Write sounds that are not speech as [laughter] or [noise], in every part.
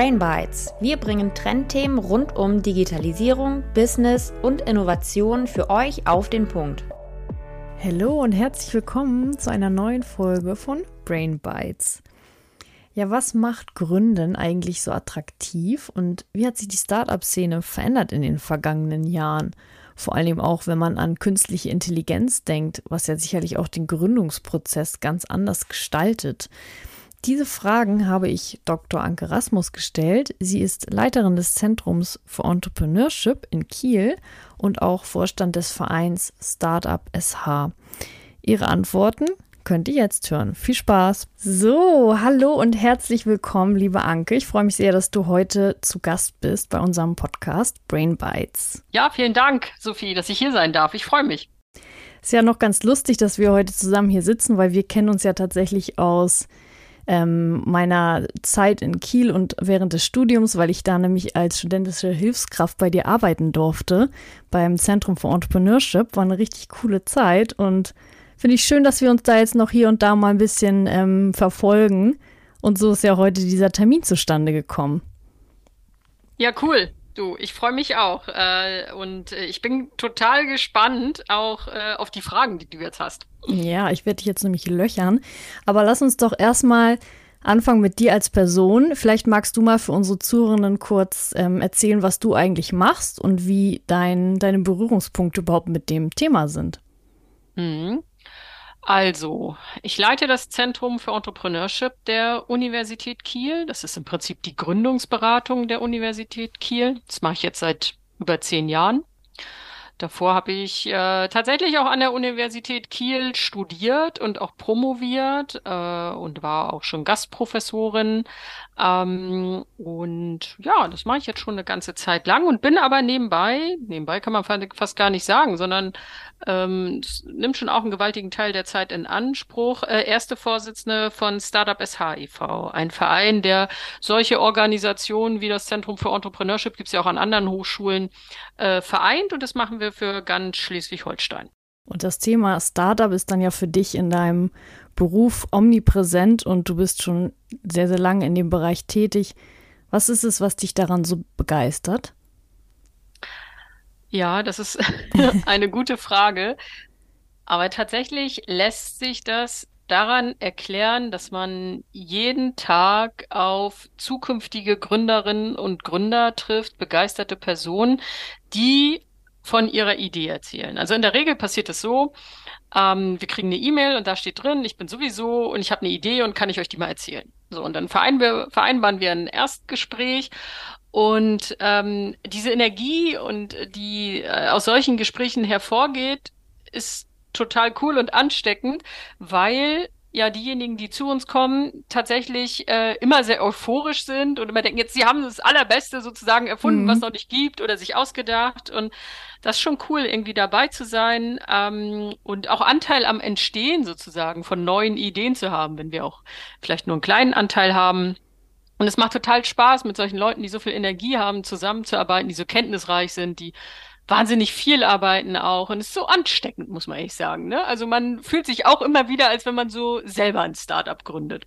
Brain Bites. Wir bringen Trendthemen rund um Digitalisierung, Business und Innovation für euch auf den Punkt. Hallo und herzlich willkommen zu einer neuen Folge von Brain Bites. Ja, was macht Gründen eigentlich so attraktiv und wie hat sich die Startup-Szene verändert in den vergangenen Jahren? Vor allem auch, wenn man an künstliche Intelligenz denkt, was ja sicherlich auch den Gründungsprozess ganz anders gestaltet. Diese Fragen habe ich Dr. Anke Rasmus gestellt. Sie ist Leiterin des Zentrums für Entrepreneurship in Kiel und auch Vorstand des Vereins Startup SH. Ihre Antworten könnt ihr jetzt hören. Viel Spaß. So, hallo und herzlich willkommen, liebe Anke. Ich freue mich sehr, dass du heute zu Gast bist bei unserem Podcast Brain Bites. Ja, vielen Dank, Sophie, dass ich hier sein darf. Ich freue mich. Ist ja noch ganz lustig, dass wir heute zusammen hier sitzen, weil wir kennen uns ja tatsächlich aus ähm, meiner Zeit in Kiel und während des Studiums, weil ich da nämlich als studentische Hilfskraft bei dir arbeiten durfte, beim Zentrum für Entrepreneurship. War eine richtig coole Zeit und finde ich schön, dass wir uns da jetzt noch hier und da mal ein bisschen ähm, verfolgen. Und so ist ja heute dieser Termin zustande gekommen. Ja, cool. Du, ich freue mich auch. Äh, und äh, ich bin total gespannt auch äh, auf die Fragen, die du jetzt hast. Ja, ich werde dich jetzt nämlich löchern. Aber lass uns doch erstmal anfangen mit dir als Person. Vielleicht magst du mal für unsere Zuhörenden kurz ähm, erzählen, was du eigentlich machst und wie dein, deine Berührungspunkte überhaupt mit dem Thema sind. Mhm. Also, ich leite das Zentrum für Entrepreneurship der Universität Kiel. Das ist im Prinzip die Gründungsberatung der Universität Kiel. Das mache ich jetzt seit über zehn Jahren. Davor habe ich äh, tatsächlich auch an der Universität Kiel studiert und auch promoviert äh, und war auch schon Gastprofessorin. Ähm, und ja, das mache ich jetzt schon eine ganze Zeit lang und bin aber nebenbei, nebenbei kann man fast gar nicht sagen, sondern ähm, nimmt schon auch einen gewaltigen Teil der Zeit in Anspruch. Äh, erste Vorsitzende von Startup SH e.V., ein Verein, der solche Organisationen wie das Zentrum für Entrepreneurship, gibt es ja auch an anderen Hochschulen, äh, vereint und das machen wir für ganz Schleswig-Holstein. Und das Thema Startup ist dann ja für dich in deinem Beruf omnipräsent und du bist schon sehr, sehr lange in dem Bereich tätig. Was ist es, was dich daran so begeistert? Ja, das ist [laughs] eine gute Frage. Aber tatsächlich lässt sich das daran erklären, dass man jeden Tag auf zukünftige Gründerinnen und Gründer trifft, begeisterte Personen, die von ihrer Idee erzählen. Also in der Regel passiert es so, ähm, wir kriegen eine E-Mail und da steht drin, ich bin sowieso und ich habe eine Idee und kann ich euch die mal erzählen. So, und dann vereinbar, vereinbaren wir ein Erstgespräch und ähm, diese Energie und die äh, aus solchen Gesprächen hervorgeht, ist total cool und ansteckend, weil ja diejenigen, die zu uns kommen, tatsächlich äh, immer sehr euphorisch sind und immer denken, jetzt sie haben das Allerbeste sozusagen erfunden, mhm. was noch nicht gibt oder sich ausgedacht. Und das ist schon cool, irgendwie dabei zu sein ähm, und auch Anteil am Entstehen sozusagen von neuen Ideen zu haben, wenn wir auch vielleicht nur einen kleinen Anteil haben. Und es macht total Spaß, mit solchen Leuten, die so viel Energie haben, zusammenzuarbeiten, die so kenntnisreich sind, die wahnsinnig viel arbeiten auch. Und es ist so ansteckend, muss man ehrlich sagen. Ne? Also man fühlt sich auch immer wieder, als wenn man so selber ein Startup gründet.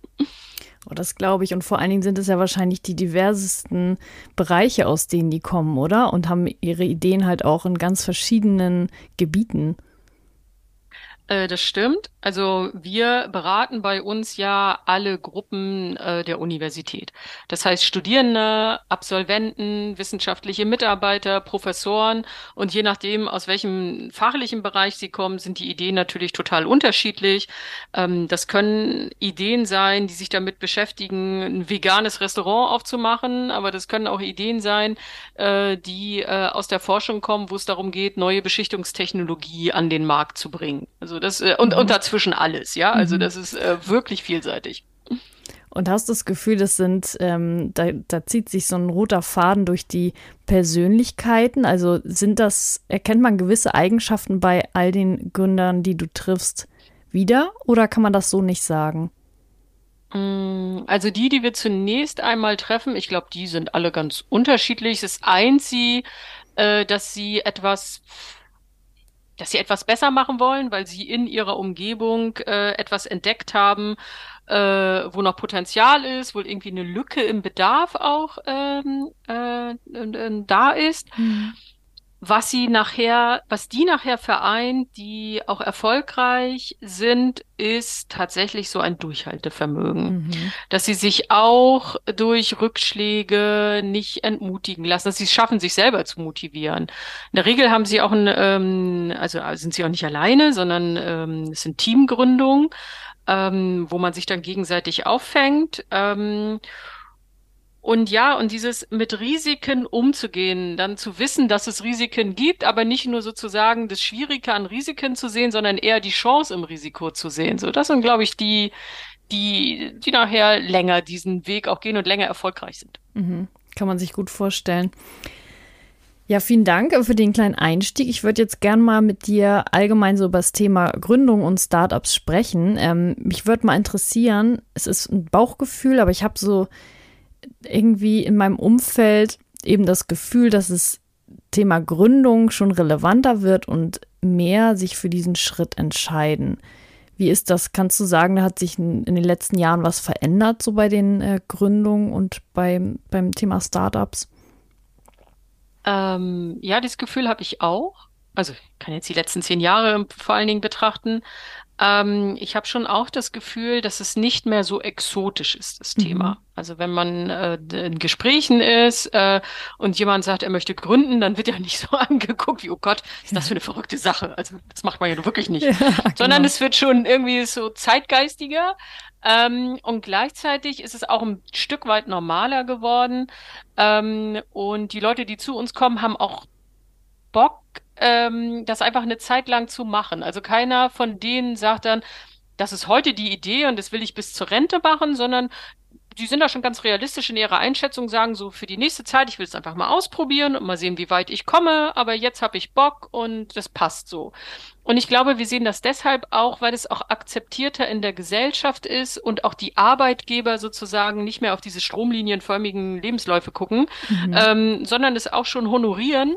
Oh, das glaube ich. Und vor allen Dingen sind es ja wahrscheinlich die diversesten Bereiche, aus denen die kommen, oder? Und haben ihre Ideen halt auch in ganz verschiedenen Gebieten. Äh, das stimmt. Also wir beraten bei uns ja alle Gruppen äh, der Universität. Das heißt Studierende, Absolventen, wissenschaftliche Mitarbeiter, Professoren und je nachdem, aus welchem fachlichen Bereich sie kommen, sind die Ideen natürlich total unterschiedlich. Ähm, das können Ideen sein, die sich damit beschäftigen, ein veganes Restaurant aufzumachen, aber das können auch Ideen sein, äh, die äh, aus der Forschung kommen, wo es darum geht, neue Beschichtungstechnologie an den Markt zu bringen. Also also das äh, und, mhm. und dazwischen alles, ja. Also mhm. das ist äh, wirklich vielseitig. Und hast du das Gefühl, das sind, ähm, da, da zieht sich so ein roter Faden durch die Persönlichkeiten? Also sind das, erkennt man gewisse Eigenschaften bei all den Gründern, die du triffst, wieder? Oder kann man das so nicht sagen? Mm, also die, die wir zunächst einmal treffen, ich glaube, die sind alle ganz unterschiedlich. Es eint sie, äh, dass sie etwas dass sie etwas besser machen wollen, weil sie in ihrer Umgebung äh, etwas entdeckt haben, äh, wo noch Potenzial ist, wo irgendwie eine Lücke im Bedarf auch ähm, äh, da ist. Mhm was sie nachher, was die nachher vereint, die auch erfolgreich sind, ist tatsächlich so ein Durchhaltevermögen. Mhm. Dass sie sich auch durch Rückschläge nicht entmutigen lassen, dass sie es schaffen, sich selber zu motivieren. In der Regel haben sie auch ein, ähm, also sind sie auch nicht alleine, sondern ähm, es sind Teamgründungen, ähm, wo man sich dann gegenseitig auffängt. Ähm, und ja, und dieses mit Risiken umzugehen, dann zu wissen, dass es Risiken gibt, aber nicht nur sozusagen das Schwierige an Risiken zu sehen, sondern eher die Chance im Risiko zu sehen. So, das sind, glaube ich, die, die, die nachher länger diesen Weg auch gehen und länger erfolgreich sind. Mhm. Kann man sich gut vorstellen. Ja, vielen Dank für den kleinen Einstieg. Ich würde jetzt gern mal mit dir allgemein so über das Thema Gründung und Startups sprechen. Ähm, mich würde mal interessieren, es ist ein Bauchgefühl, aber ich habe so irgendwie in meinem Umfeld eben das Gefühl, dass das Thema Gründung schon relevanter wird und mehr sich für diesen Schritt entscheiden. Wie ist das? Kannst du sagen, da hat sich in, den letzten Jahren was verändert, so bei den äh, Gründungen und beim, beim Thema Startups? Ähm, ja, das Gefühl habe ich auch. Also ich kann jetzt die letzten zehn Jahre vor allen Dingen betrachten. Ähm, ich habe schon auch das Gefühl, dass es nicht mehr so exotisch ist, das mhm. Thema. Also wenn man äh, in Gesprächen ist äh, und jemand sagt, er möchte gründen, dann wird ja nicht so [laughs] angeguckt wie, oh Gott, ist das für eine verrückte Sache? Also das macht man ja wirklich nicht. [laughs] Ja, genau. Sondern es wird schon irgendwie so zeitgeistiger. Ähm, und gleichzeitig ist es auch ein Stück weit normaler geworden. Ähm, und die Leute, die zu uns kommen, haben auch Bock, ähm, das einfach eine Zeit lang zu machen. Also keiner von denen sagt dann, das ist heute die Idee und das will ich bis zur Rente machen, sondern die sind da schon ganz realistisch in ihrer Einschätzung, sagen so für die nächste Zeit, ich will es einfach mal ausprobieren und mal sehen, wie weit ich komme, aber jetzt habe ich Bock und das passt so. Und ich glaube, wir sehen das deshalb auch, weil es auch akzeptierter in der Gesellschaft ist und auch die Arbeitgeber sozusagen nicht mehr auf diese stromlinienförmigen Lebensläufe gucken, mhm. ähm, sondern es auch schon honorieren,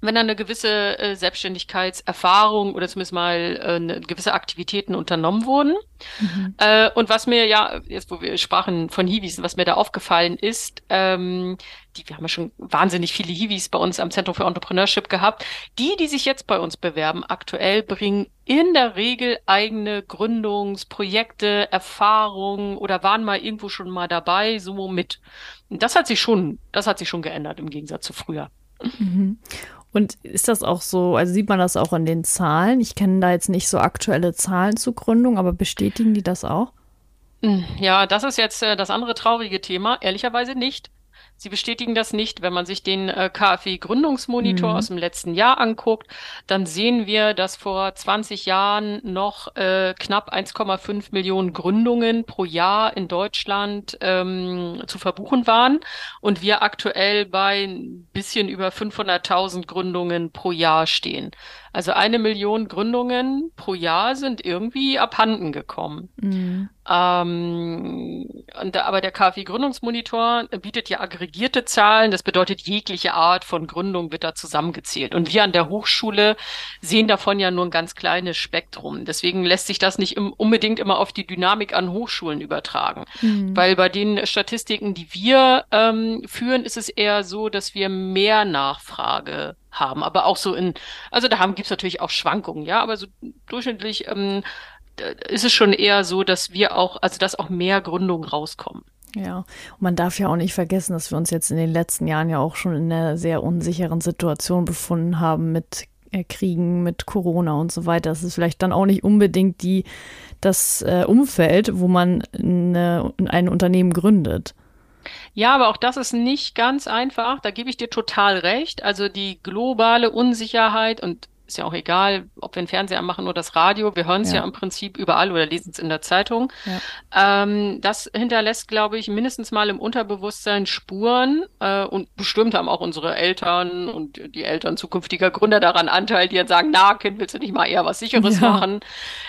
wenn da eine gewisse äh, Selbstständigkeitserfahrung oder zumindest mal äh, eine, gewisse Aktivitäten unternommen wurden. Mhm. Äh, und was mir ja, jetzt wo wir sprachen von Hiwis, was mir da aufgefallen ist, ähm, die, wir haben ja schon wahnsinnig viele Hiwis bei uns am Zentrum für Entrepreneurship gehabt, die, die sich jetzt bei uns bewerben, aktuell bringen in der Regel eigene Gründungsprojekte, Erfahrungen oder waren mal irgendwo schon mal dabei, so mit. Das hat sich schon, das hat sich schon geändert im Gegensatz zu früher. Mhm. Und ist das auch so, also sieht man das auch an den Zahlen? Ich kenne da jetzt nicht so aktuelle Zahlen zur Gründung, aber bestätigen die das auch? Hm, ja, das ist jetzt äh, das andere traurige Thema. Ehrlicherweise nicht. Sie bestätigen das nicht. Wenn man sich den äh, KfW-Gründungsmonitor mhm. aus dem letzten Jahr anguckt, dann sehen wir, dass vor 20 Jahren noch äh, knapp 1,5 Millionen Gründungen pro Jahr in Deutschland ähm, zu verbuchen waren und wir aktuell bei ein bisschen über 500.000 Gründungen pro Jahr stehen. Also eine Million Gründungen pro Jahr sind irgendwie abhanden gekommen. Mhm. Ähm, und, aber der KfW-Gründungsmonitor bietet ja aggregierte Zahlen. Das bedeutet, jegliche Art von Gründung wird da zusammengezählt. Und wir an der Hochschule sehen davon ja nur ein ganz kleines Spektrum. Deswegen lässt sich das nicht im, unbedingt immer auf die Dynamik an Hochschulen übertragen. Mhm. Weil bei den Statistiken, die wir ähm, führen, ist es eher so, dass wir mehr Nachfrage haben. Aber auch so in, also da gibt es natürlich auch Schwankungen, ja, aber so durchschnittlich ähm, ist es schon eher so, dass wir auch, also dass auch mehr Gründungen rauskommen. Ja, und man darf ja auch nicht vergessen, dass wir uns jetzt in den letzten Jahren ja auch schon in einer sehr unsicheren Situation befunden haben mit äh, Kriegen, mit Corona und so weiter. Das ist vielleicht dann auch nicht unbedingt die, das äh, Umfeld, wo man eine, ein Unternehmen gründet. Ja, aber auch das ist nicht ganz einfach. Da gebe ich dir total recht. Also die globale Unsicherheit und ist ja auch egal, ob wir einen Fernseher machen oder das Radio, wir hören es ja. ja. im Prinzip überall oder lesen es in der Zeitung. Ja. Ähm, das hinterlässt, glaube ich, mindestens mal im Unterbewusstsein Spuren äh, und bestimmt haben auch unsere Eltern und die Eltern zukünftiger Gründer daran Anteil, die dann sagen, na, Kind, willst du nicht mal eher was Sicheres ja. machen?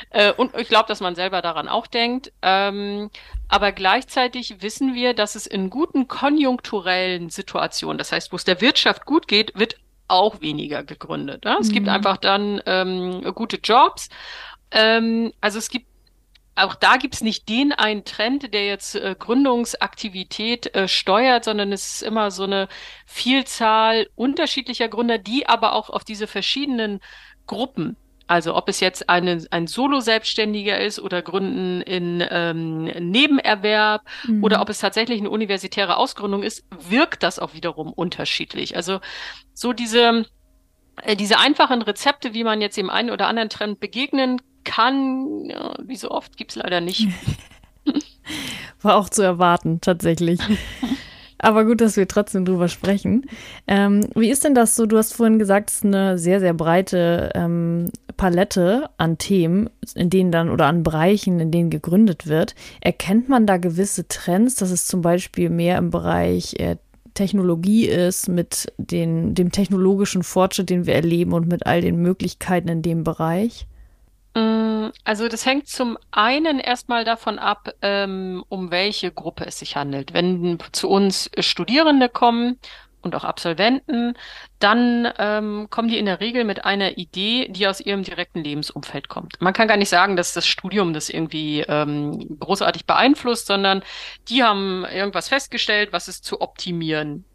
Äh, und ich glaube, dass man selber daran auch denkt. Ähm, aber gleichzeitig wissen wir, dass es in guten konjunkturellen Situationen, das heißt, wo es der Wirtschaft gut geht, wird auch weniger gegründet. Ne? Es mhm. gibt einfach dann ähm, gute Jobs. Ähm, also es gibt auch da gibt es nicht den einen Trend, der jetzt äh, Gründungsaktivität äh, steuert, sondern es ist immer so eine Vielzahl unterschiedlicher Gründer, die aber auch auf diese verschiedenen Gruppen also ob es jetzt eine, ein Solo-Selbstständiger ist oder Gründen in ähm, Nebenerwerb mhm. oder ob es tatsächlich eine universitäre Ausgründung ist, wirkt das auch wiederum unterschiedlich. Also so diese, äh, diese einfachen Rezepte, wie man jetzt dem einen oder anderen Trend begegnen kann, ja, wie so oft, gibt's leider nicht. [laughs] War auch zu erwarten, tatsächlich. [laughs] Aber gut, dass wir trotzdem drüber sprechen. Ähm, wie ist denn das so? Du hast vorhin gesagt, es ist eine sehr, sehr breite ähm, Palette an Themen, in denen dann oder an Bereichen, in denen gegründet wird. Erkennt man da gewisse Trends, dass es zum Beispiel mehr im Bereich äh, Technologie ist, mit den, dem technologischen Fortschritt, den wir erleben und mit all den Möglichkeiten in dem Bereich? Mm, also das hängt zum einen erstmal davon ab, ähm, um welche Gruppe es sich handelt. Wenn zu uns Studierende kommen und auch Absolventen, dann ähm, kommen die in der Regel mit einer Idee, die aus ihrem direkten Lebensumfeld kommt. Man kann gar nicht sagen, dass das Studium das irgendwie ähm, großartig beeinflusst, sondern die haben irgendwas festgestellt, was es zu optimieren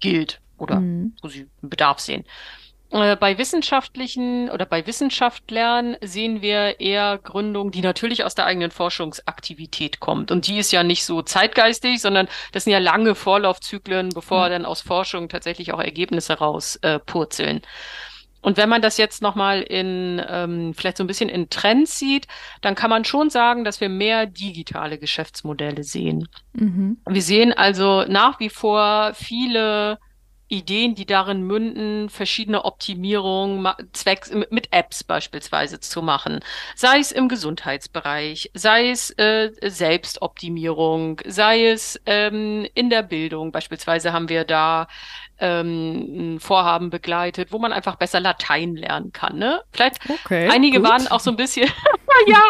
gilt oder mhm. wo sie Bedarf sehen. Äh, bei wissenschaftlichen oder bei Wissenschaftlern sehen wir eher Gründung, die natürlich aus der eigenen Forschungsaktivität kommt. Und die ist ja nicht so zeitgeistig, sondern das sind ja lange Vorlaufzyklen, bevor mhm. dann aus Forschung tatsächlich auch Ergebnisse rauspurzeln. Äh, und wenn man das jetzt nochmal in ähm, vielleicht so ein bisschen in Trends sieht, dann kann man schon sagen, dass wir mehr digitale Geschäftsmodelle sehen. Mhm. Wir sehen also nach wie vor viele Ideen, die darin münden, verschiedene Optimierungen zwecks mit Apps beispielsweise zu machen. Sei es im Gesundheitsbereich, sei es äh, Selbstoptimierung, sei es ähm, in der Bildung. Beispielsweise haben wir da ähm, ein Vorhaben begleitet, wo man einfach besser Latein lernen kann. Ne? Vielleicht okay, einige gut. waren auch so ein bisschen, [laughs] ja,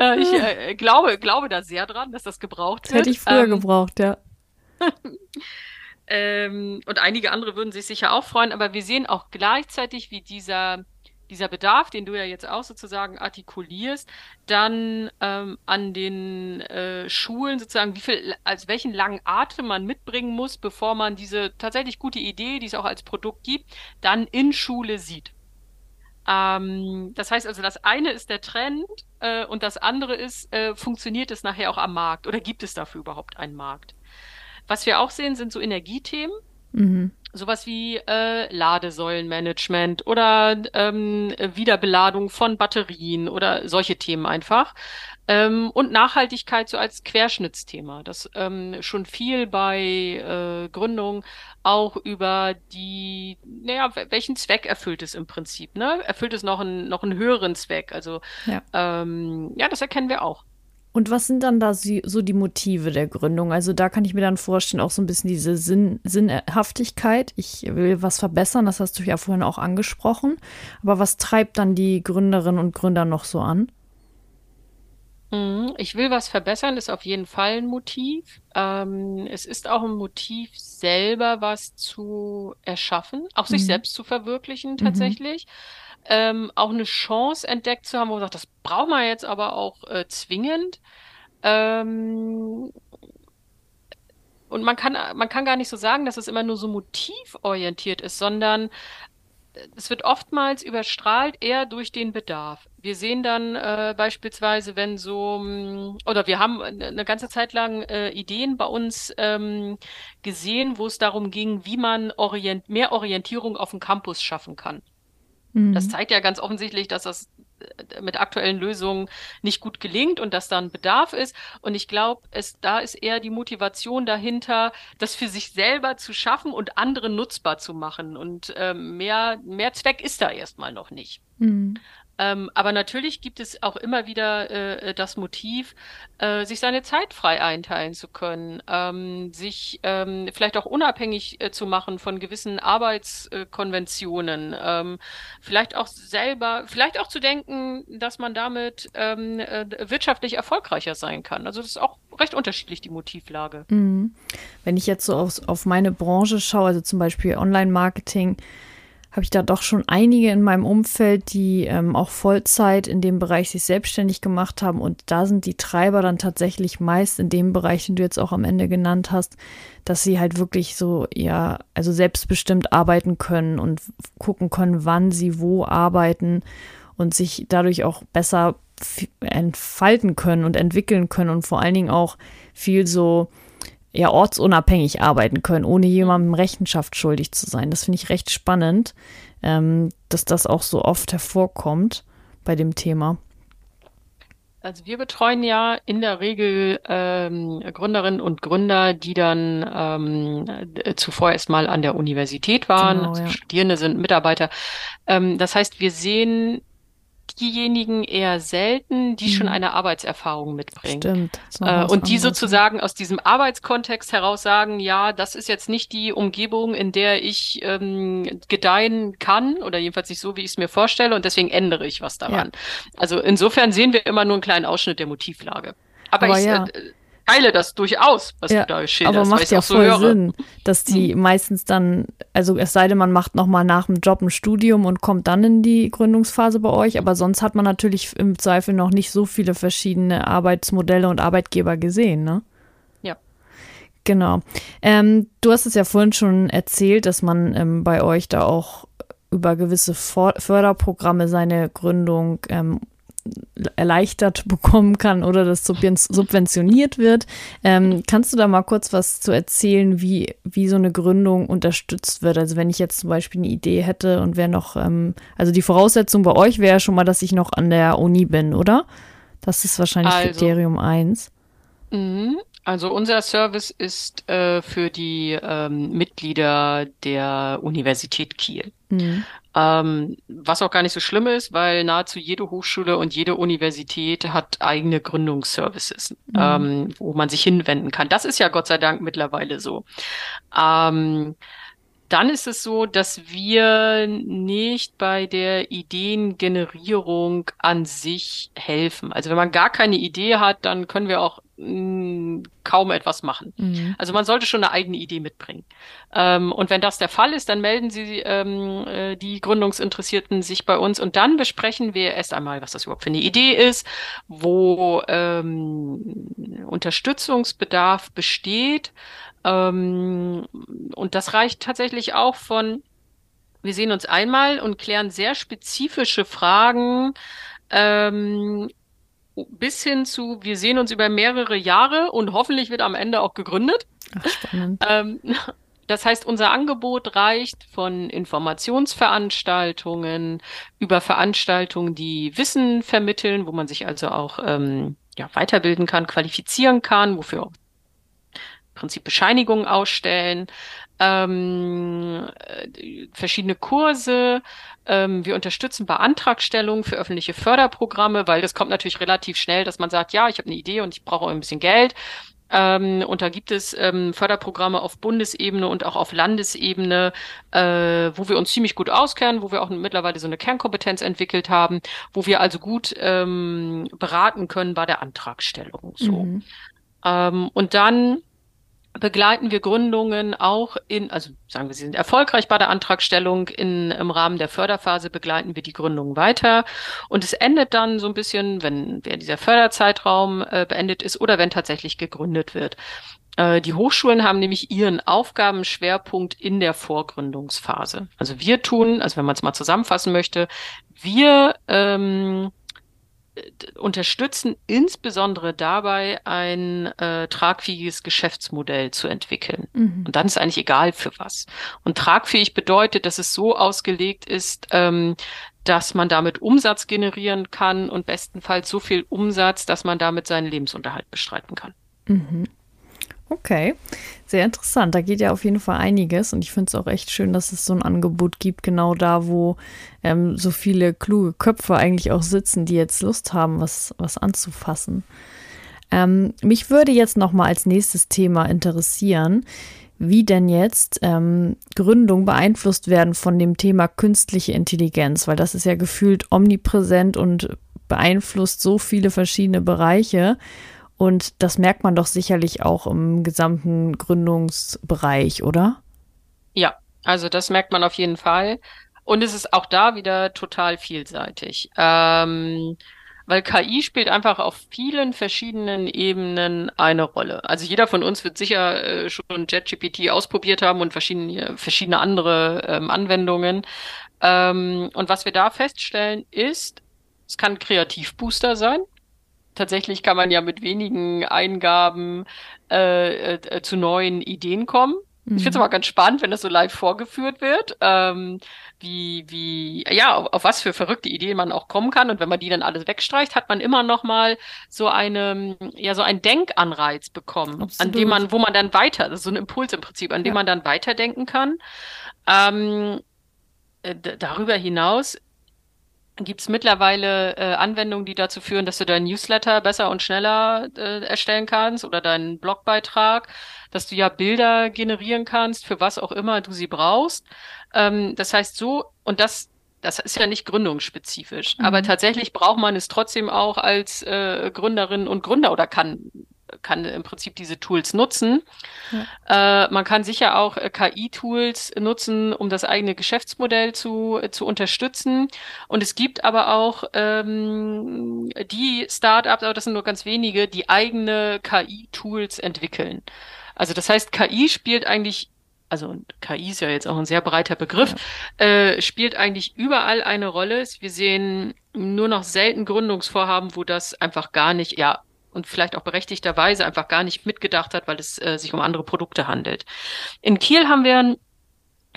äh, ich äh, glaube, glaube da sehr dran, dass das gebraucht das wird. Hätte ich früher ähm, gebraucht, ja. [laughs] Ähm, und einige andere würden sich sicher auch freuen, aber wir sehen auch gleichzeitig, wie dieser, dieser Bedarf, den du ja jetzt auch sozusagen artikulierst, dann ähm, an den äh, Schulen sozusagen, wie viel, als welchen langen Atem man mitbringen muss, bevor man diese tatsächlich gute Idee, die es auch als Produkt gibt, dann in Schule sieht. Ähm, das heißt also, das eine ist der Trend äh, und das andere ist, äh, funktioniert es nachher auch am Markt oder gibt es dafür überhaupt einen Markt? Was wir auch sehen, sind so Energiethemen. Mhm. Sowas wie äh, Ladesäulenmanagement oder ähm, Wiederbeladung von Batterien oder solche Themen einfach. Ähm, und Nachhaltigkeit so als Querschnittsthema, das ähm, schon viel bei äh, Gründung auch über die, naja, welchen Zweck erfüllt es im Prinzip, ne? Erfüllt es noch einen, noch einen höheren Zweck? Also ja, ähm, ja das erkennen wir auch. Und was sind dann da so die Motive der Gründung? Also da kann ich mir dann vorstellen, auch so ein bisschen diese Sinn, Sinnhaftigkeit. Ich will was verbessern, das hast du ja vorhin auch angesprochen. Aber was treibt dann die Gründerinnen und Gründer noch so an? Mhm, ich will was verbessern, ist auf jeden Fall ein Motiv. Ähm, es ist auch ein Motiv, selber was zu erschaffen, auch sich mhm. selbst zu verwirklichen mhm. tatsächlich. Mhm ähm, auch eine Chance entdeckt zu haben, wo man sagt, das braucht man jetzt aber auch äh, zwingend. Ähm, und man kann, man kann gar nicht so sagen, dass es immer nur so motivorientiert ist, sondern es wird oftmals überstrahlt eher durch den Bedarf. Wir sehen dann äh, beispielsweise, wenn so, mm, oder wir haben eine ganze Zeit lang äh, Ideen bei uns ähm, gesehen, wo es darum ging, wie man orient mehr Orientierung auf dem Campus schaffen kann. Das mhm. zeigt ja ganz offensichtlich, dass das äh, mit aktuellen Lösungen nicht gut gelingt und dass da ein Bedarf ist. Und ich glaube, es, da ist eher die Motivation dahinter, das für sich selber zu schaffen und andere nutzbar zu machen. Und ähm, mehr, mehr Zweck ist da erstmal noch nicht. Mhm. Ähm, aber natürlich gibt es auch immer wieder äh, das Motiv, äh, sich seine Zeit frei einteilen zu können, ähm, sich ähm, vielleicht auch unabhängig äh, zu machen von gewissen Arbeitskonventionen, ähm, vielleicht auch selber, vielleicht auch zu denken, dass man damit ähm, äh, wirtschaftlich erfolgreicher sein kann. Also das ist auch recht unterschiedlich, die Motivlage. Mhm. Wenn ich jetzt so auf, auf meine Branche schaue, also zum Beispiel Online-Marketing, habe ich da doch schon einige in meinem Umfeld, die ähm, auch Vollzeit in dem Bereich sich selbstständig gemacht haben. Und da sind die Treiber dann tatsächlich meist in dem Bereich, den du jetzt auch am Ende genannt hast, dass sie halt wirklich so, ja, also selbstbestimmt arbeiten können und gucken können, wann sie wo arbeiten und sich dadurch auch besser entfalten können und entwickeln können und vor allen Dingen auch viel so ja ortsunabhängig arbeiten können, ohne jemandem Rechenschaft schuldig zu sein. Das finde ich recht spannend, ähm, dass das auch so oft hervorkommt bei dem Thema. Also wir betreuen ja in der Regel ähm, Gründerinnen und Gründer, die dann ähm, zuvor erstmal an der Universität waren. Genau, also ja. Studierende sind Mitarbeiter. Ähm, das heißt, wir sehen diejenigen eher selten, die mhm. schon eine Arbeitserfahrung mitbringen. Stimmt. Äh, und die sozusagen aus diesem Arbeitskontext heraus sagen, ja, das ist jetzt nicht die Umgebung, in der ich ähm, gedeihen kann oder jedenfalls nicht so, wie ich es mir vorstelle und deswegen ändere ich was daran. Ja. Also insofern sehen wir immer nur einen kleinen Ausschnitt der Motivlage. Aber, Aber ich, ja. äh, teile das durchaus, was ja, du da schilderst. Aber macht ja voll so Sinn, dass die hm. meistens dann, also es sei denn, man macht nochmal nach dem Job ein Studium und kommt dann in die Gründungsphase bei euch, aber sonst hat man natürlich im Zweifel noch nicht so viele verschiedene Arbeitsmodelle und Arbeitgeber gesehen, ne? Ja. Genau. Ähm, du hast es ja vorhin schon erzählt, dass man ähm, bei euch da auch über gewisse Förderprogramme seine Gründung ähm, erleichtert bekommen kann oder das subventioniert wird. Ähm, kannst du da mal kurz was zu erzählen, wie, wie so eine Gründung unterstützt wird? Also wenn ich jetzt zum Beispiel eine Idee hätte und wäre noch, ähm, also die Voraussetzung bei euch wäre schon mal, dass ich noch an der Uni bin, oder? Das ist wahrscheinlich also, Kriterium 1. Also unser Service ist äh, für die ähm, Mitglieder der Universität Kiel. Mhm. Ähm, was auch gar nicht so schlimm ist, weil nahezu jede Hochschule und jede Universität hat eigene Gründungsservices, mhm. ähm, wo man sich hinwenden kann. Das ist ja Gott sei Dank mittlerweile so. Ähm, dann ist es so, dass wir nicht bei der Ideengenerierung an sich helfen. Also wenn man gar keine Idee hat, dann können wir auch mh, kaum etwas machen. Mhm. Also man sollte schon eine eigene Idee mitbringen. Ähm, und wenn das der Fall ist, dann melden Sie ähm, äh, die Gründungsinteressierten sich bei uns und dann besprechen wir erst einmal, was das überhaupt für eine Idee ist, wo ähm, Unterstützungsbedarf besteht ähm, und das reicht tatsächlich auch von, wir sehen uns einmal und klären sehr spezifische Fragen ähm, bis hin zu, wir sehen uns über mehrere Jahre und hoffentlich wird am Ende auch gegründet. Ach, spannend. [laughs] Ähm, das heißt, unser Angebot reicht von Informationsveranstaltungen über Veranstaltungen, die Wissen vermitteln, wo man sich also auch ähm, ja, weiterbilden kann, qualifizieren kann, wofür auch Prinzip Bescheinigungen ausstellen, ähm, äh, verschiedene Kurse. Ähm, wir unterstützen bei Antragstellungen für öffentliche Förderprogramme, weil das kommt natürlich relativ schnell, dass man sagt, ja, ich habe eine Idee und ich brauche auch ein bisschen Geld. Ähm, und da gibt es ähm, Förderprogramme auf Bundesebene und auch auf Landesebene, äh, wo wir uns ziemlich gut auskennen, wo wir auch mittlerweile so eine Kernkompetenz entwickelt haben, wo wir also gut ähm, beraten können bei der Antragstellung. So. Mhm. Ähm, und dann begleiten wir Gründungen auch in, also sagen wir, sie sind erfolgreich bei der Antragstellung, in, im Rahmen der Förderphase begleiten wir die Gründung weiter und es endet dann so ein bisschen, wenn wer dieser Förderzeitraum äh, beendet ist oder wenn tatsächlich gegründet wird. Äh, die Hochschulen haben nämlich ihren Aufgabenschwerpunkt in der Vorgründungsphase. Also wir tun, also wenn man es mal zusammenfassen möchte, wir ähm, unterstützen insbesondere dabei, ein äh, tragfähiges Geschäftsmodell zu entwickeln. Mhm. Und dann ist eigentlich egal für was. Und tragfähig bedeutet, dass es so ausgelegt ist, ähm, dass man damit Umsatz generieren kann und bestenfalls so viel Umsatz, dass man damit seinen Lebensunterhalt bestreiten kann. Mhm. Okay, sehr interessant. Da geht ja auf jeden Fall einiges und ich finde es auch echt schön, dass es so ein Angebot gibt, genau da, wo ähm, so viele kluge Köpfe eigentlich auch sitzen, die jetzt Lust haben, was, was anzufassen. Ähm, mich würde jetzt noch mal als nächstes Thema interessieren, wie denn jetzt ähm, Gründung beeinflusst werden von dem Thema künstliche Intelligenz, weil das ist ja gefühlt omnipräsent und beeinflusst so viele verschiedene Bereiche. Und das merkt man doch sicherlich auch im gesamten Gründungsbereich, oder? Ja, also das merkt man auf jeden Fall. Und es ist auch da wieder total vielseitig. Ähm, weil KI spielt einfach auf vielen verschiedenen Ebenen eine Rolle. Also jeder von uns wird sicher äh, schon JetGPT ausprobiert haben und verschiedene, verschiedene andere ähm, Anwendungen. Ähm, und was wir da feststellen ist, es kann Kreativbooster sein. Tatsächlich kann man ja mit wenigen Eingaben äh, äh, zu neuen Ideen kommen. Ich finde es aber ganz spannend, wenn das so live vorgeführt wird, ähm, wie, wie, ja, auf, auf, was für verrückte Ideen man auch kommen kann. Und wenn man die dann alles wegstreicht, hat man immer noch mal so eine, ja, so einen Denkanreiz bekommen, Absolut. an dem man, wo man dann weiter, das ist so ein Impuls im Prinzip, an dem ja. man dann weiterdenken kann. Ähm, äh, darüber hinaus gibt es mittlerweile äh, Anwendungen, die dazu führen, dass du deinen Newsletter besser und schneller äh, erstellen kannst oder deinen Blogbeitrag, dass du ja Bilder generieren kannst, für was auch immer du sie brauchst. Ähm, das heißt so, und das, das ist ja nicht gründungsspezifisch, mhm. aber tatsächlich braucht man es trotzdem auch als äh, Gründerin und Gründer oder kann kann im Prinzip diese Tools nutzen. Ja. Äh, man kann sicher auch äh, KI-Tools nutzen, um das eigene Geschäftsmodell zu, äh, zu unterstützen. Und es gibt aber auch ähm, die Startups, aber das sind nur ganz wenige, die eigene KI-Tools entwickeln. Also das heißt, KI spielt eigentlich also KI ist ja jetzt auch ein sehr breiter Begriff, ja. äh, spielt eigentlich überall eine Rolle. Wir sehen nur noch selten Gründungsvorhaben, wo das einfach gar nicht, ja, und vielleicht auch berechtigterweise einfach gar nicht mitgedacht hat, weil es äh, sich um andere Produkte handelt. In Kiel haben wir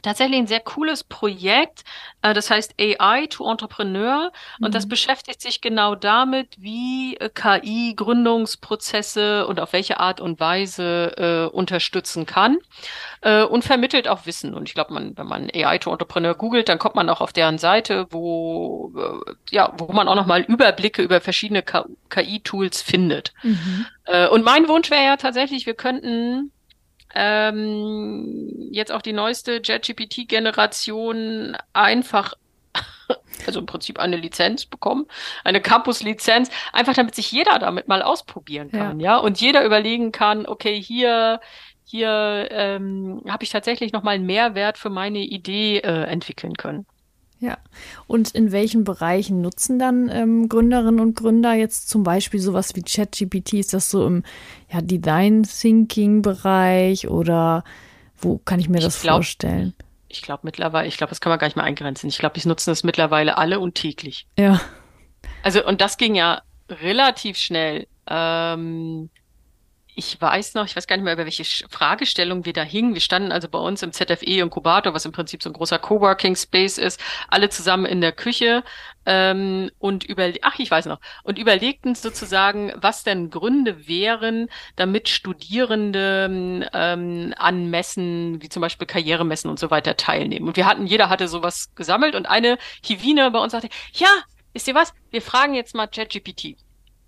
tatsächlich ein sehr cooles Projekt, äh, das heißt AI to Entrepreneur und mhm. das beschäftigt sich genau damit, wie äh, KI Gründungsprozesse und auf welche Art und Weise äh, unterstützen kann äh, und vermittelt auch Wissen. Und ich glaube, man, wenn man AI to Entrepreneur googelt, dann kommt man auch auf deren Seite, wo äh, ja, wo man auch nochmal Überblicke über verschiedene KI-Tools findet. Mhm. Äh, und mein Wunsch wäre ja tatsächlich, wir könnten ähm, jetzt auch die neueste JetGPT-Generation einfach [laughs] also im Prinzip eine Lizenz bekommen, eine Campus-Lizenz, einfach damit sich jeder damit mal ausprobieren kann, ja, ja? und jeder überlegen kann, okay, hier hier ähm, habe ich tatsächlich nochmal einen Mehrwert für meine Idee äh, entwickeln können. Ja, und in welchen Bereichen nutzen dann ähm, Gründerinnen und Gründer jetzt zum Beispiel sowas wie ChatGPT? Ist das so im ja, Design Thinking Bereich oder wo kann ich mir ich das glaub, vorstellen? Ich glaube mittlerweile, ich glaube, das kann man gar nicht mehr eingrenzen. Ich glaube, ich nutzen das mittlerweile alle und täglich. Ja. Also, und das ging ja relativ schnell. Ähm, ich weiß noch, ich weiß gar nicht mehr, über welche Fragestellung wir da hingen. Wir standen also bei uns im ZFE Inkubator, was im Prinzip so ein großer Coworking Space ist, alle zusammen in der Küche ähm, und über, ach, ich weiß noch, und überlegten sozusagen, was denn Gründe wären, damit Studierende ähm, an Messen, wie zum Beispiel Karrieremessen und so weiter teilnehmen. Und wir hatten, jeder hatte sowas gesammelt und eine Hivine bei uns sagte, ja, wisst ihr was? Wir fragen jetzt mal ChatGPT.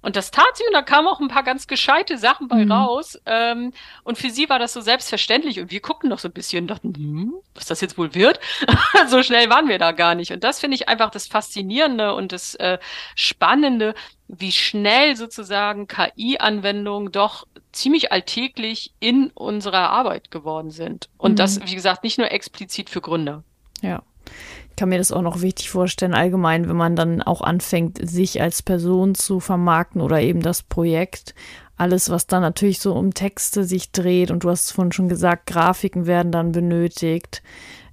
Und das tat sie und da kamen auch ein paar ganz gescheite Sachen bei mhm. raus. Ähm, und für sie war das so selbstverständlich. Und wir guckten noch so ein bisschen und dachten, hm, was das jetzt wohl wird. [laughs] so schnell waren wir da gar nicht. Und das finde ich einfach das Faszinierende und das äh, Spannende, wie schnell sozusagen KI-Anwendungen doch ziemlich alltäglich in unserer Arbeit geworden sind. Und mhm. das, wie gesagt, nicht nur explizit für Gründer. Ja kann mir das auch noch wichtig vorstellen, allgemein, wenn man dann auch anfängt, sich als Person zu vermarkten oder eben das Projekt. Alles, was dann natürlich so um Texte sich dreht und du hast es vorhin schon gesagt, Grafiken werden dann benötigt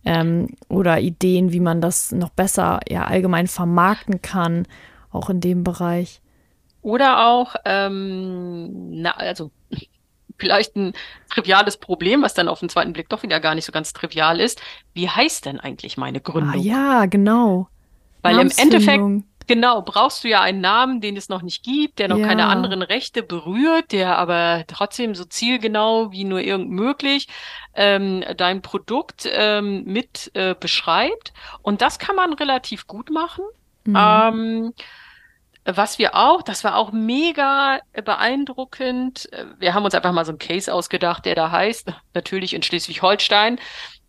ähm, oder Ideen, wie man das noch besser ja allgemein vermarkten kann, auch in dem Bereich. Oder auch, ähm, na, also vielleicht ein triviales Problem, was dann auf den zweiten Blick doch wieder gar nicht so ganz trivial ist. Wie heißt denn eigentlich meine Gründung? Ah, ja, genau. Weil im Endeffekt, genau, brauchst du ja einen Namen, den es noch nicht gibt, der noch ja. keine anderen Rechte berührt, der aber trotzdem so zielgenau wie nur irgend möglich ähm, dein Produkt ähm, mit äh, beschreibt. Und das kann man relativ gut machen. Mhm. Ähm, was wir auch, das war auch mega beeindruckend. Wir haben uns einfach mal so einen Case ausgedacht, der da heißt, natürlich in Schleswig-Holstein,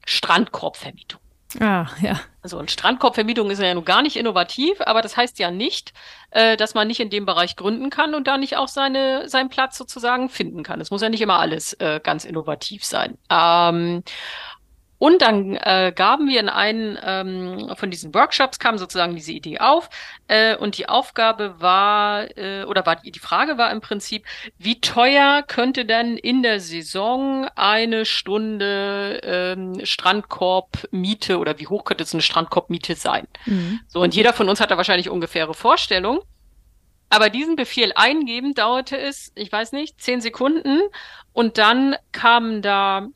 Strandkorbvermietung. Ah, ja. Also und Strandkorbvermietung ist ja nun gar nicht innovativ, aber das heißt ja nicht, äh, dass man nicht in dem Bereich gründen kann und da nicht auch seine, seinen Platz sozusagen finden kann. Es muss ja nicht immer alles äh, ganz innovativ sein. Ähm, Und dann äh, gaben wir in einen ähm, von diesen Workshops, kam sozusagen diese Idee auf. Äh, und die Aufgabe war, äh, oder war die, die Frage war im Prinzip, wie teuer könnte denn in der Saison eine Stunde ähm, Strandkorbmiete oder wie hoch könnte es eine Strandkorbmiete sein? Mhm. So, und jeder von uns hat da wahrscheinlich ungefähre Vorstellung. Aber diesen Befehl eingeben dauerte es, ich weiß nicht, zehn Sekunden. Und dann kamen da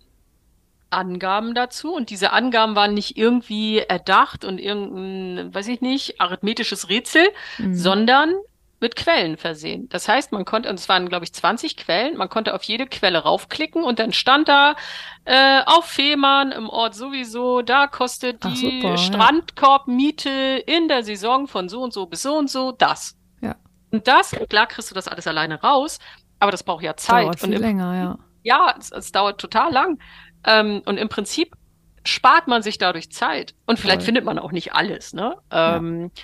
Angaben dazu und diese Angaben waren nicht irgendwie erdacht und irgendein, weiß ich nicht, arithmetisches Rätsel, mhm. sondern mit Quellen versehen. Das heißt, man konnte, und es waren, glaube ich, 20 Quellen, man konnte auf jede Quelle raufklicken und dann stand da äh, auf Fehmarn im Ort sowieso, da kostet die super, Strandkorbmiete ja. in der Saison von so und so bis so und so das. Ja. Und das, klar kriegst du das alles alleine raus, aber das braucht ja Zeit. Dauert viel und im, länger, ja. Ja, es, es dauert total lang. Ähm, und im Prinzip spart man sich dadurch Zeit. Und vielleicht Voll. findet man auch nicht alles, ne? Ähm, ja.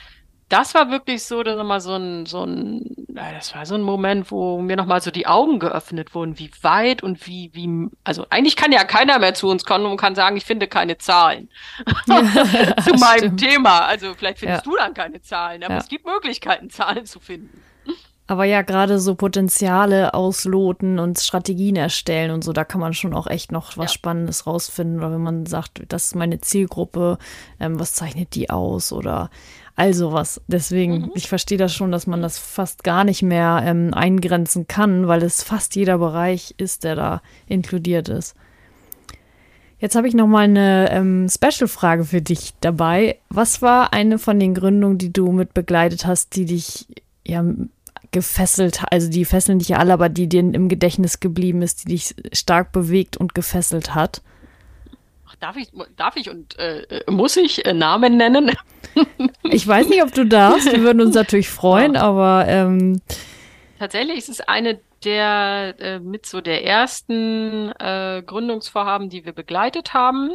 Das war wirklich so, dann mal so ein, so ein, das war so ein Moment, wo mir nochmal so die Augen geöffnet wurden, wie weit und wie, wie, also eigentlich kann ja keiner mehr zu uns kommen und kann sagen, ich finde keine Zahlen [laughs] [laughs] zu meinem stimmt. Thema. Also vielleicht findest ja. du dann keine Zahlen, aber es gibt Möglichkeiten, Zahlen zu finden. Aber ja, gerade so Potenziale ausloten und Strategien erstellen und so, da kann man schon auch echt noch was ja. Spannendes rausfinden. Oder wenn man sagt, das ist meine Zielgruppe, ähm, was zeichnet die aus oder all sowas. Deswegen, mhm. ich verstehe das schon, dass man das fast gar nicht mehr ähm, eingrenzen kann, weil es fast jeder Bereich ist, der da inkludiert ist. Jetzt habe ich noch mal eine ähm, Special-Frage für dich dabei. Was war eine von den Gründungen, die du mit begleitet hast, die dich ja gefesselt, also die fesseln dich ja alle, aber die dir im Gedächtnis geblieben ist, die dich stark bewegt und gefesselt hat? Darf ich, darf ich und äh, muss ich äh, Namen nennen? [laughs] ich weiß nicht, ob du darfst. Wir würden uns natürlich freuen, ja. aber ähm, tatsächlich ist es eine der äh, mit so der ersten äh, Gründungsvorhaben, die wir begleitet haben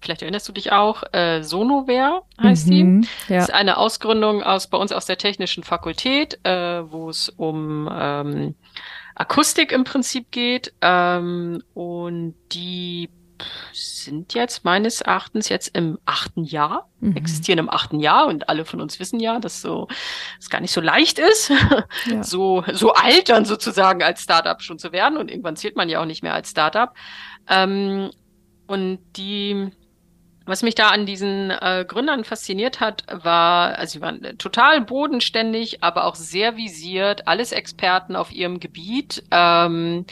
vielleicht erinnerst du dich auch, äh, Sonoware heißt mhm, sie. Ja. Das ist eine Ausgründung aus bei uns aus der Technischen Fakultät, äh, wo es um ähm, Akustik im Prinzip geht. Ähm, und die sind jetzt meines Erachtens jetzt im achten Jahr, mhm. existieren im achten Jahr und alle von uns wissen ja, dass so es gar nicht so leicht ist, ja. [laughs] so so alt dann sozusagen als Startup schon zu werden und irgendwann zählt man ja auch nicht mehr als Startup. Ähm, und die was mich da an diesen äh, Gründern fasziniert hat, war, also sie waren total bodenständig, aber auch sehr visiert, alles Experten auf ihrem Gebiet. Ähm,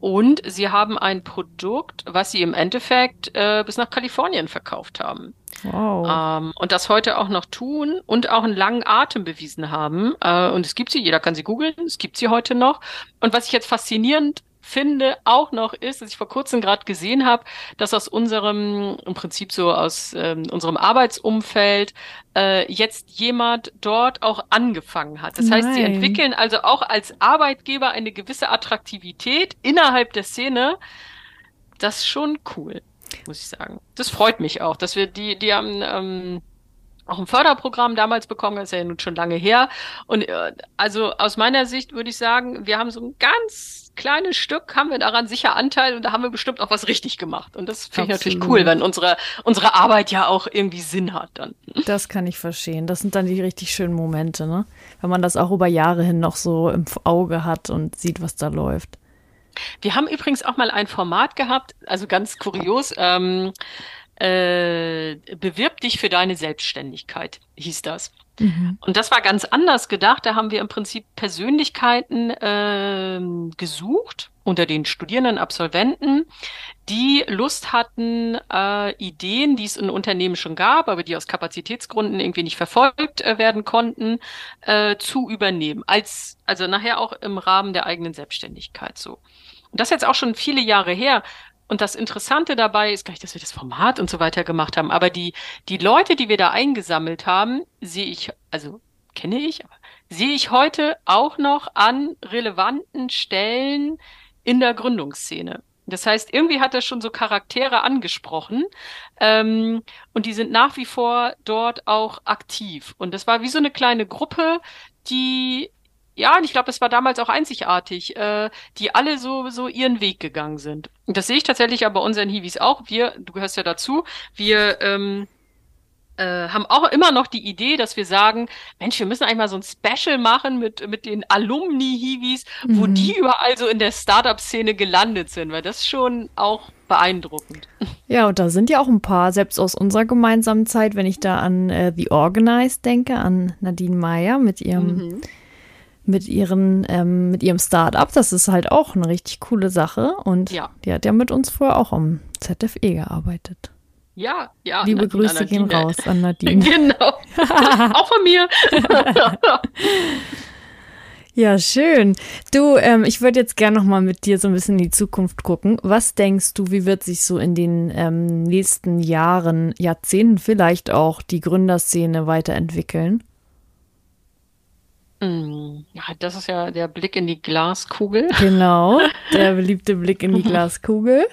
und sie haben ein Produkt, was sie im Endeffekt äh, bis nach Kalifornien verkauft haben. Wow. Ähm, und das heute auch noch tun und auch einen langen Atem bewiesen haben. Äh, und es gibt sie, jeder kann sie googeln, es gibt sie heute noch. Und was ich jetzt faszinierend finde auch noch ist, dass ich vor kurzem gerade gesehen habe, dass aus unserem, im Prinzip so aus ähm, unserem Arbeitsumfeld äh, jetzt jemand dort auch angefangen hat. Das Nein. heißt, sie entwickeln also auch als Arbeitgeber eine gewisse Attraktivität innerhalb der Szene. Das ist schon cool, muss ich sagen. Das freut mich auch, dass wir die, die haben ähm, auch ein Förderprogramm damals bekommen, das ist ja nun schon lange her. Und äh, also aus meiner Sicht würde ich sagen, wir haben so ein ganz kleines Stück, haben wir daran sicher Anteil und da haben wir bestimmt auch was richtig gemacht. Und das finde ich natürlich cool, wenn unsere, unsere Arbeit ja auch irgendwie Sinn hat dann. Das kann ich verstehen. Das sind dann die richtig schönen Momente, ne? Wenn man das auch über Jahre hin noch so im Auge hat und sieht, was da läuft. Wir haben übrigens auch mal ein Format gehabt, also ganz kurios. Ähm, äh, bewirb dich für deine Selbstständigkeit, hieß das. Mhm. Und das war ganz anders gedacht. Da haben wir im Prinzip Persönlichkeiten äh, gesucht unter den Studierenden, Absolventen, die Lust hatten, äh, Ideen, die es in Unternehmen schon gab, aber die aus Kapazitätsgründen irgendwie nicht verfolgt äh, werden konnten, äh, zu übernehmen. Als, also nachher auch im Rahmen der eigenen Selbstständigkeit so. Und das ist jetzt auch schon viele Jahre her. Und das Interessante dabei ist gar nicht, dass wir das Format und so weiter gemacht haben, aber die, die Leute, die wir da eingesammelt haben, sehe ich, also kenne ich, aber sehe ich heute auch noch an relevanten Stellen in der Gründungsszene. Das heißt, irgendwie hat er schon so Charaktere angesprochen ähm, und die sind nach wie vor dort auch aktiv. Und das war wie so eine kleine Gruppe, die ja, und ich glaube, das war damals auch einzigartig, äh, die alle so, so ihren Weg gegangen sind. Und das sehe ich tatsächlich aber unseren Hiwis auch. Wir, du gehörst ja dazu, wir ähm, äh, haben auch immer noch die Idee, dass wir sagen, Mensch, wir müssen eigentlich mal so ein Special machen mit, mit den Alumni-Hiwis, mhm. wo die überall so in der Startup-Szene gelandet sind, weil das ist schon auch beeindruckend. Ja, und da sind ja auch ein paar, selbst aus unserer gemeinsamen Zeit, wenn ich da an äh, The Organized denke, an Nadine Meyer mit ihrem mhm mit ihren ähm, mit ihrem Start-up. Das ist halt auch eine richtig coole Sache. Und ja. die hat ja mit uns vorher auch am ZFE gearbeitet. Ja, ja. Liebe Nadine, Grüße gehen raus an [laughs] Nadine. genau. [laughs] auch von mir. [laughs] ja, schön. Du, ähm, ich würde jetzt gerne noch mal mit dir so ein bisschen in die Zukunft gucken. Was denkst du, wie wird sich so in den ähm, nächsten Jahren, Jahrzehnten vielleicht auch die Gründerszene weiterentwickeln? Mm, ja, das ist ja der Blick in die Glaskugel. [laughs] Genau, der beliebte Blick in die Glaskugel.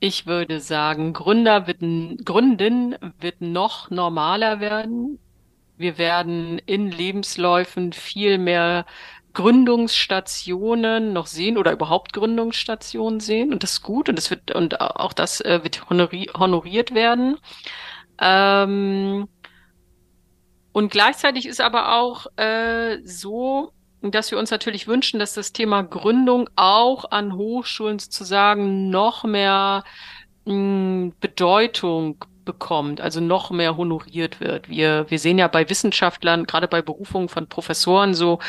Ich würde sagen, Gründer wird, Gründen wird noch normaler werden. Wir werden in Lebensläufen viel mehr Gründungsstationen noch sehen oder überhaupt Gründungsstationen sehen und das ist gut und das wird und auch das äh, wird honori honoriert werden. Ähm, und gleichzeitig ist aber auch äh, so, dass wir uns natürlich wünschen, dass das Thema Gründung auch an Hochschulen sozusagen noch mehr mh, hm, Bedeutung bekommt, also noch mehr honoriert wird. Wir, wir sehen ja bei Wissenschaftlern, gerade bei Berufungen von Professoren so,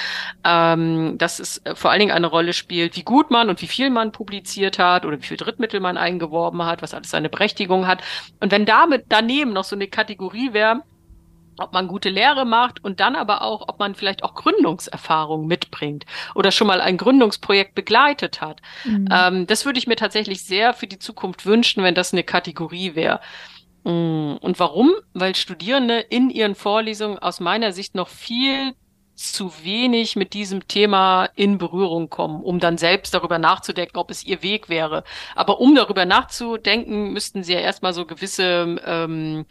ähm, dass es vor allen Dingen eine Rolle spielt, wie gut man und wie viel man publiziert hat oder wie viel Drittmittel man eingeworben hat, was alles seine Berechtigung hat. Und wenn damit daneben noch so eine Kategorie wäre, ob man gute Lehre macht und dann aber auch, ob man vielleicht auch Gründungserfahrung mitbringt oder schon mal ein Gründungsprojekt begleitet hat. Mhm. Ähm, das würde ich mir tatsächlich sehr für die Zukunft wünschen, wenn das eine Kategorie wäre. Mm, und warum? Weil Studierende in ihren Vorlesungen aus meiner Sicht noch viel zu wenig mit diesem Thema in Berührung kommen, um dann selbst darüber nachzudenken, ob es ihr Weg wäre. Aber um darüber nachzudenken, müssten sie ja erstmal so gewisse ähm,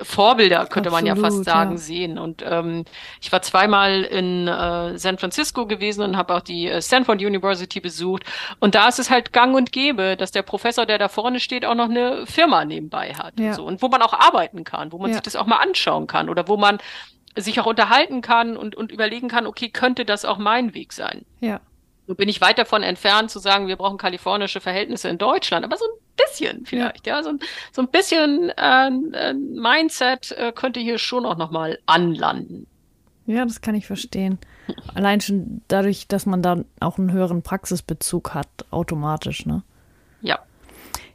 Vorbilder, könnte Absolut, man ja fast sagen, ja. sehen. Und ähm, ich war zweimal in äh, San Francisco gewesen und habe auch die äh, Stanford University besucht. Und da ist es halt gang und gäbe, dass der Professor, der da vorne steht, auch noch eine Firma nebenbei hat. Ja. Und, so. und wo man auch arbeiten kann, wo man ja. sich das auch mal anschauen kann oder wo man sich auch unterhalten kann und, und überlegen kann, okay, könnte das auch mein Weg sein? Ja. So bin ich weit davon entfernt zu sagen, wir brauchen kalifornische Verhältnisse in Deutschland, aber so ein bisschen vielleicht, ja, ja so, ein, so ein bisschen äh, Mindset äh, könnte hier schon auch nochmal anlanden. Ja, das kann ich verstehen. Allein schon dadurch, dass man dann auch einen höheren Praxisbezug hat, automatisch, ne?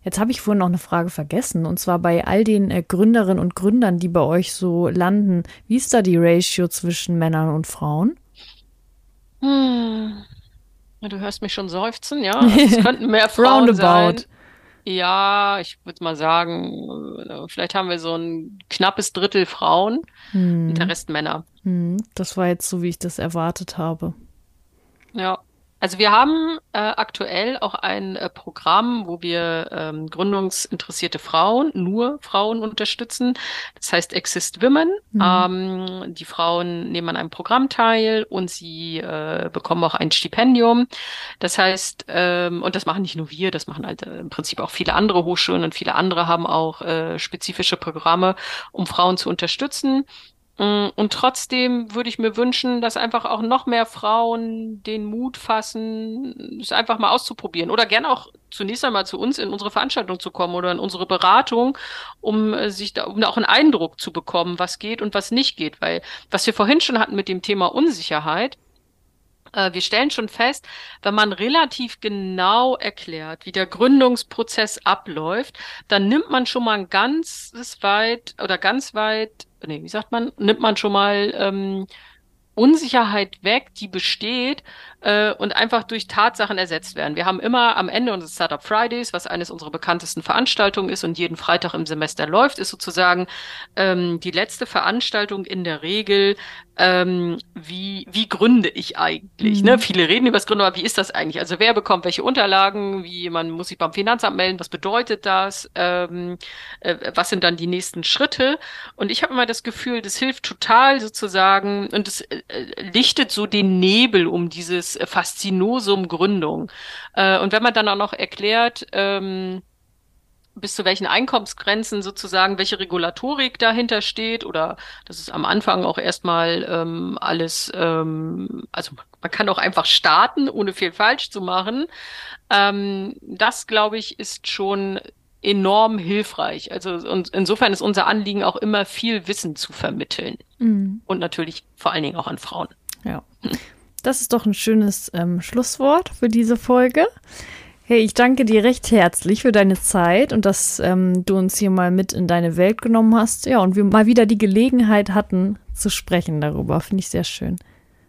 Jetzt habe ich vorhin noch eine Frage vergessen, und zwar bei all den äh, Gründerinnen und Gründern, die bei euch so landen, wie ist da die Ratio zwischen Männern und Frauen? Hm. Du hörst mich schon seufzen, ja. Also es könnten mehr [laughs] Frauen sein. Ja, ich würde mal sagen, vielleicht haben wir so ein knappes Drittel Frauen hm. und der Rest Männer. Hm. Das war jetzt so, wie ich das erwartet habe. Ja. Also wir haben äh, aktuell auch ein äh, Programm, wo wir ähm, gründungsinteressierte Frauen, nur Frauen unterstützen. Das heißt Exist Women. Mhm. Ähm, die Frauen nehmen an einem Programm teil und sie äh, bekommen auch ein Stipendium. Das heißt, ähm, und das machen nicht nur wir, das machen halt äh, im Prinzip auch viele andere Hochschulen und viele andere haben auch äh, spezifische Programme, um Frauen zu unterstützen. Mm, und trotzdem würde ich mir wünschen, dass einfach auch noch mehr Frauen den Mut fassen, es einfach mal auszuprobieren. Oder gerne auch zunächst einmal zu uns in unsere Veranstaltung zu kommen oder in unsere Beratung, um äh, sich da, um auch einen Eindruck zu bekommen, was geht und was nicht geht. Weil was wir vorhin schon hatten mit dem Thema Unsicherheit, wir stellen schon fest, wenn man relativ genau erklärt, wie der Gründungsprozess abläuft, dann nimmt man schon mal ein ganzes weit oder ganz weit nee, wie sagt man, nimmt man schon mal ähm, Unsicherheit weg, die besteht äh, und einfach durch Tatsachen ersetzt werden. Wir haben immer am Ende unseres Startup Fridays, was eines unserer bekanntesten Veranstaltungen ist und jeden Freitag im Semester läuft, ist sozusagen ähm, die letzte Veranstaltung in der Regel ähm, wie, wie gründe ich eigentlich? Ne? Mhm. Ne? Viele reden über das Gründen, aber wie ist das eigentlich? Also wer bekommt welche Unterlagen? Wie man muss sich beim Finanzamt melden? Was bedeutet das? Ähm, äh, was sind dann die nächsten Schritte? Und ich habe immer das Gefühl, das hilft total sozusagen und das, äh, lichtet so den Nebel um dieses Faszinosum Gründung. Äh, und wenn man dann auch noch erklärt, ähm, bis zu welchen Einkommensgrenzen sozusagen welche Regulatorik dahinter steht oder das ist am Anfang auch erstmal ähm, alles, ähm, also man kann auch einfach starten, ohne viel falsch zu machen. Ähm, das, glaube ich, ist schon enorm hilfreich. Also und insofern ist unser Anliegen auch immer viel Wissen zu vermitteln. Mhm. Und natürlich vor allen Dingen auch an Frauen. Ja. [laughs] Das ist doch ein schönes ähm, Schlusswort für diese Folge. Hey, ich danke dir recht herzlich für deine Zeit und dass ähm, du uns hier mal mit in deine Welt genommen hast. Ja, und wir mal wieder die Gelegenheit hatten zu sprechen darüber. Finde ich sehr schön.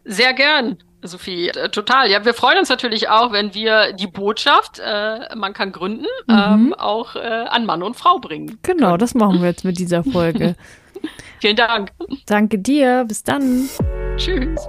Sehr gern. Sophie, äh, total. Ja, wir freuen uns natürlich auch, wenn wir die Botschaft, äh, man kann gründen, mhm. ähm, auch äh, an Mann und Frau bringen. Genau, können. das machen wir jetzt mit dieser Folge. [laughs] Vielen Dank. Danke dir. Bis dann. Tschüss.